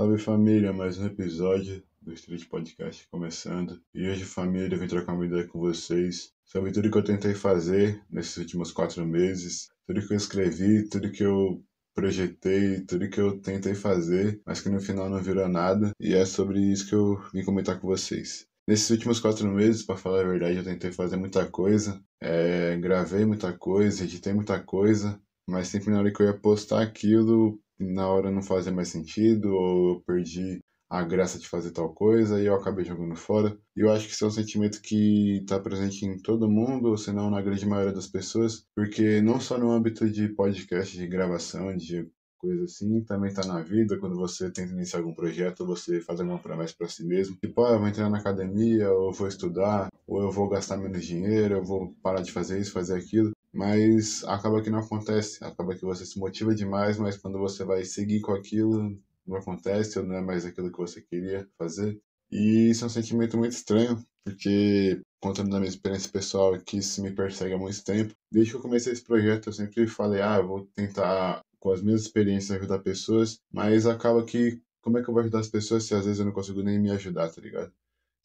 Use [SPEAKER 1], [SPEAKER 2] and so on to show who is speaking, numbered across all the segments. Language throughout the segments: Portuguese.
[SPEAKER 1] Salve família, mais um episódio do Street Podcast começando. E hoje, família, eu vim trocar uma ideia com vocês sobre tudo que eu tentei fazer nesses últimos quatro meses, tudo que eu escrevi, tudo que eu projetei, tudo que eu tentei fazer, mas que no final não virou nada. E é sobre isso que eu vim comentar com vocês. Nesses últimos quatro meses, para falar a verdade, eu tentei fazer muita coisa, é, gravei muita coisa, editei muita coisa, mas sempre na hora que eu ia postar aquilo, na hora não fazia mais sentido, ou eu perdi a graça de fazer tal coisa e eu acabei jogando fora. E eu acho que isso é um sentimento que está presente em todo mundo, se não na grande maioria das pessoas, porque não só no âmbito de podcast, de gravação, de coisa assim, também tá na vida, quando você tenta iniciar algum projeto, você faz alguma promessa para si mesmo, tipo, ah, eu vou entrar na academia, ou eu vou estudar, ou eu vou gastar menos dinheiro, eu vou parar de fazer isso, fazer aquilo mas acaba que não acontece. Acaba que você se motiva demais, mas quando você vai seguir com aquilo, não acontece ou não é mais aquilo que você queria fazer. E isso é um sentimento muito estranho, porque, contando da minha experiência pessoal, que isso me persegue há muito tempo. Desde que eu comecei esse projeto, eu sempre falei, ah, vou tentar, com as minhas experiências, ajudar pessoas, mas acaba que, como é que eu vou ajudar as pessoas se às vezes eu não consigo nem me ajudar, tá ligado?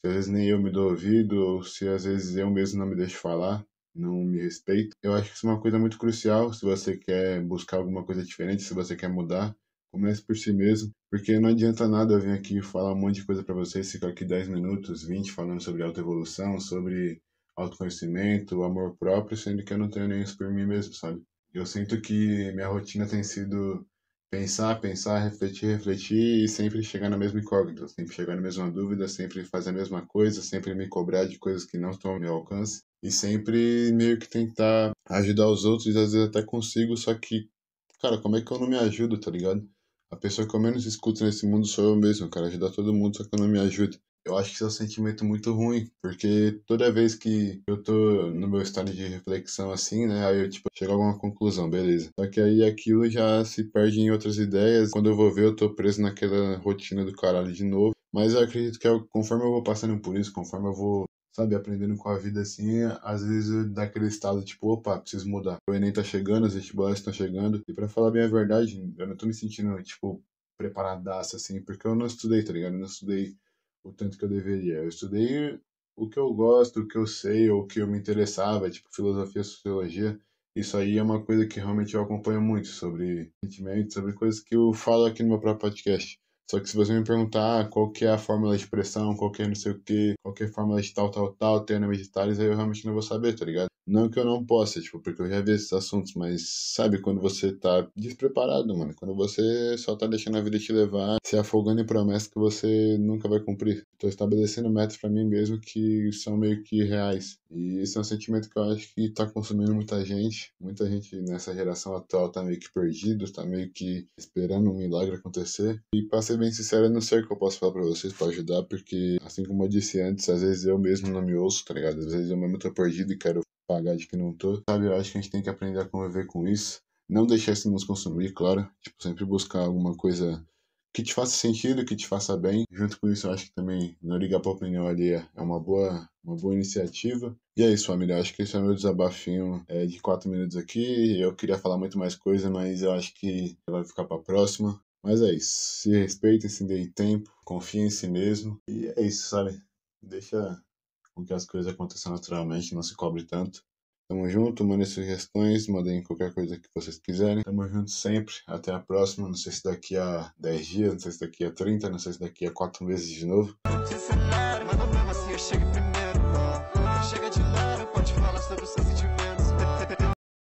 [SPEAKER 1] Se às vezes nem eu me dou ouvido, ou se às vezes eu mesmo não me deixo falar não me respeito. Eu acho que isso é uma coisa muito crucial se você quer buscar alguma coisa diferente, se você quer mudar. Comece por si mesmo, porque não adianta nada eu vir aqui falar um monte de coisa para vocês, ficar aqui 10 minutos, 20 falando sobre autoevolução, sobre autoconhecimento, amor próprio, sendo que eu não tenho nem isso por mim mesmo, sabe? Eu sinto que minha rotina tem sido pensar, pensar, refletir, refletir e sempre chegar na mesma incógnita, sempre chegar na mesma dúvida, sempre fazer a mesma coisa, sempre me cobrar de coisas que não estão ao meu alcance e sempre meio que tentar ajudar os outros, às vezes até consigo, só que, cara, como é que eu não me ajudo, tá ligado? A pessoa que eu menos escuto nesse mundo sou eu mesmo, cara, ajudar todo mundo, só que eu não me ajudo. Eu acho que isso é um sentimento muito ruim, porque toda vez que eu tô no meu estado de reflexão assim, né, aí eu, tipo, chego a alguma conclusão, beleza. Só que aí aquilo já se perde em outras ideias. Quando eu vou ver, eu tô preso naquela rotina do caralho de novo. Mas eu acredito que conforme eu vou passando por isso, conforme eu vou sabe, aprendendo com a vida assim, às vezes dá aquele estado tipo, opa, preciso mudar. O Enem tá chegando, os vestibulares estão chegando, e para falar bem a verdade, eu não tô me sentindo, tipo, preparadaço assim, porque eu não estudei, tá ligado? Eu não estudei o tanto que eu deveria. Eu estudei o que eu gosto, o que eu sei, ou o que eu me interessava, tipo filosofia, sociologia. Isso aí é uma coisa que realmente eu acompanho muito sobre sentimentos, sobre coisas que eu falo aqui no meu próprio podcast. Só que se você me perguntar qual que é a fórmula de expressão, qual que é não sei o que, qual que é fórmula de tal, tal, tal, termos de aí eu realmente não vou saber, tá ligado? Não que eu não possa, tipo, porque eu já vi esses assuntos, mas sabe quando você tá despreparado, mano? Quando você só tá deixando a vida te levar, se afogando em promessas que você nunca vai cumprir. Tô estabelecendo metas para mim mesmo que são meio que reais. E esse é um sentimento que eu acho que tá consumindo muita gente. Muita gente nessa geração atual tá meio que perdido, tá meio que esperando um milagre acontecer. E pra ser bem sincero, eu não sei o que eu posso falar pra vocês para ajudar, porque assim como eu disse antes, às vezes eu mesmo não me ouço, tá ligado? Às vezes eu mesmo tô perdido e quero pagar de que não tô. Sabe, eu acho que a gente tem que aprender a conviver com isso. Não deixar isso nos consumir, claro. Tipo, sempre buscar alguma coisa que te faça sentido, que te faça bem. Junto com isso, eu acho que também não ligar pra opinião alheia é uma boa, uma boa iniciativa. E é isso, família. Eu acho que esse é o meu desabafinho é, de quatro minutos aqui. Eu queria falar muito mais coisa, mas eu acho que vai ficar pra próxima. Mas é isso. Se respeitem, se deem tempo, confiem em si mesmo. E é isso, sabe? Deixa com que as coisas aconteçam naturalmente, não se cobre tanto. Tamo junto, mandem sugestões, mandem qualquer coisa que vocês quiserem. Tamo junto sempre, até a próxima. Não sei se daqui a 10 dias, não sei se daqui a 30, não sei se daqui a 4 meses de novo. Chega de lado, pode falar sobre os seus sentimentos.